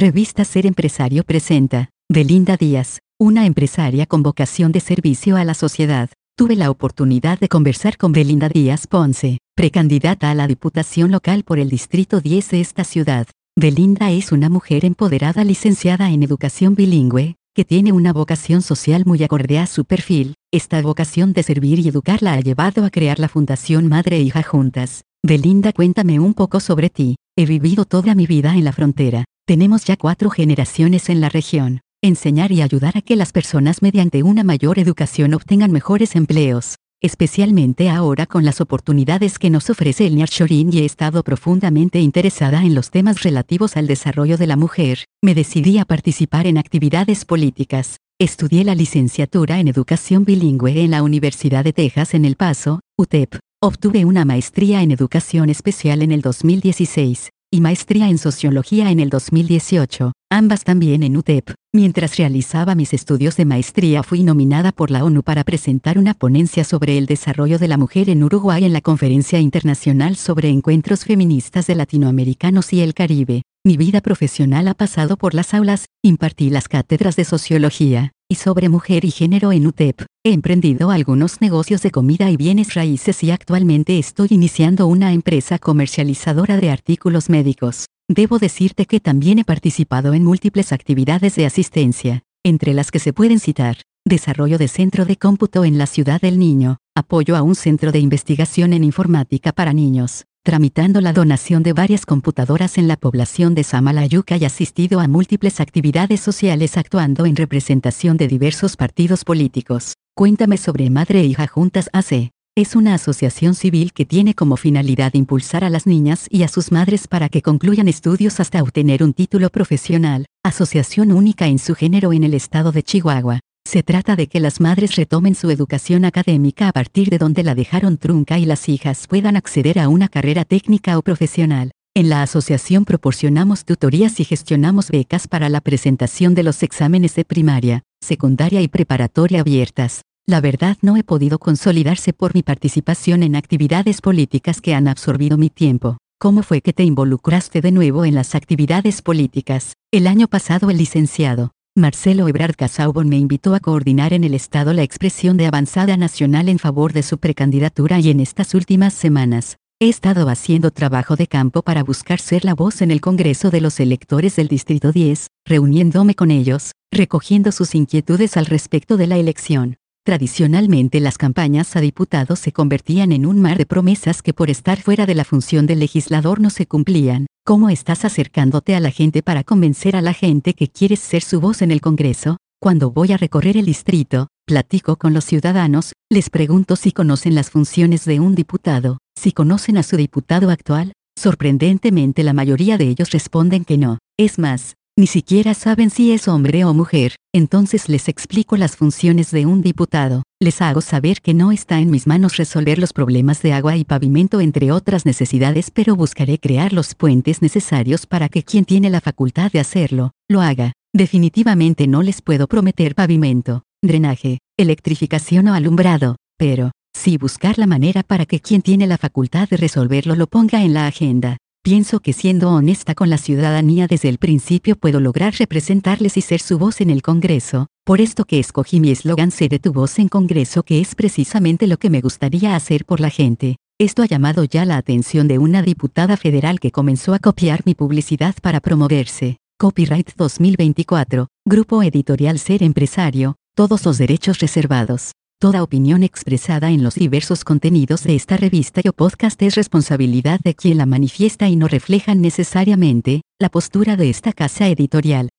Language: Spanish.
Revista Ser Empresario presenta, Belinda Díaz, una empresaria con vocación de servicio a la sociedad. Tuve la oportunidad de conversar con Belinda Díaz Ponce, precandidata a la Diputación Local por el Distrito 10 de esta ciudad. Belinda es una mujer empoderada licenciada en educación bilingüe, que tiene una vocación social muy acorde a su perfil. Esta vocación de servir y educar la ha llevado a crear la Fundación Madre e Hija Juntas. Belinda, cuéntame un poco sobre ti. He vivido toda mi vida en la frontera. Tenemos ya cuatro generaciones en la región. Enseñar y ayudar a que las personas mediante una mayor educación obtengan mejores empleos, especialmente ahora con las oportunidades que nos ofrece el Nearshoring y he estado profundamente interesada en los temas relativos al desarrollo de la mujer. Me decidí a participar en actividades políticas. Estudié la licenciatura en educación bilingüe en la Universidad de Texas en El Paso, UTEP. Obtuve una maestría en educación especial en el 2016 y maestría en Sociología en el 2018, ambas también en UTEP. Mientras realizaba mis estudios de maestría fui nominada por la ONU para presentar una ponencia sobre el desarrollo de la mujer en Uruguay en la Conferencia Internacional sobre Encuentros Feministas de Latinoamericanos y el Caribe. Mi vida profesional ha pasado por las aulas, impartí las cátedras de Sociología, y sobre mujer y género en UTEP. He emprendido algunos negocios de comida y bienes raíces y actualmente estoy iniciando una empresa comercializadora de artículos médicos. Debo decirte que también he participado en múltiples actividades de asistencia, entre las que se pueden citar, desarrollo de centro de cómputo en la ciudad del niño, apoyo a un centro de investigación en informática para niños, tramitando la donación de varias computadoras en la población de Samalayuca y asistido a múltiples actividades sociales actuando en representación de diversos partidos políticos. Cuéntame sobre Madre e Hija Juntas AC. Es una asociación civil que tiene como finalidad impulsar a las niñas y a sus madres para que concluyan estudios hasta obtener un título profesional, asociación única en su género en el estado de Chihuahua. Se trata de que las madres retomen su educación académica a partir de donde la dejaron trunca y las hijas puedan acceder a una carrera técnica o profesional. En la asociación proporcionamos tutorías y gestionamos becas para la presentación de los exámenes de primaria, secundaria y preparatoria abiertas. La verdad no he podido consolidarse por mi participación en actividades políticas que han absorbido mi tiempo. ¿Cómo fue que te involucraste de nuevo en las actividades políticas? El año pasado el licenciado Marcelo Ebrard Casaubon me invitó a coordinar en el Estado la expresión de avanzada nacional en favor de su precandidatura y en estas últimas semanas, he estado haciendo trabajo de campo para buscar ser la voz en el Congreso de los electores del Distrito 10, reuniéndome con ellos, recogiendo sus inquietudes al respecto de la elección. Tradicionalmente las campañas a diputados se convertían en un mar de promesas que por estar fuera de la función del legislador no se cumplían. ¿Cómo estás acercándote a la gente para convencer a la gente que quieres ser su voz en el Congreso? Cuando voy a recorrer el distrito, platico con los ciudadanos, les pregunto si conocen las funciones de un diputado, si conocen a su diputado actual. Sorprendentemente la mayoría de ellos responden que no. Es más, ni siquiera saben si es hombre o mujer, entonces les explico las funciones de un diputado, les hago saber que no está en mis manos resolver los problemas de agua y pavimento entre otras necesidades, pero buscaré crear los puentes necesarios para que quien tiene la facultad de hacerlo, lo haga. Definitivamente no les puedo prometer pavimento, drenaje, electrificación o alumbrado, pero, sí buscar la manera para que quien tiene la facultad de resolverlo lo ponga en la agenda. Pienso que siendo honesta con la ciudadanía desde el principio puedo lograr representarles y ser su voz en el Congreso, por esto que escogí mi eslogan Seré tu voz en Congreso que es precisamente lo que me gustaría hacer por la gente. Esto ha llamado ya la atención de una diputada federal que comenzó a copiar mi publicidad para promoverse. Copyright 2024, Grupo Editorial Ser Empresario, todos los derechos reservados. Toda opinión expresada en los diversos contenidos de esta revista o podcast es responsabilidad de quien la manifiesta y no reflejan necesariamente la postura de esta casa editorial.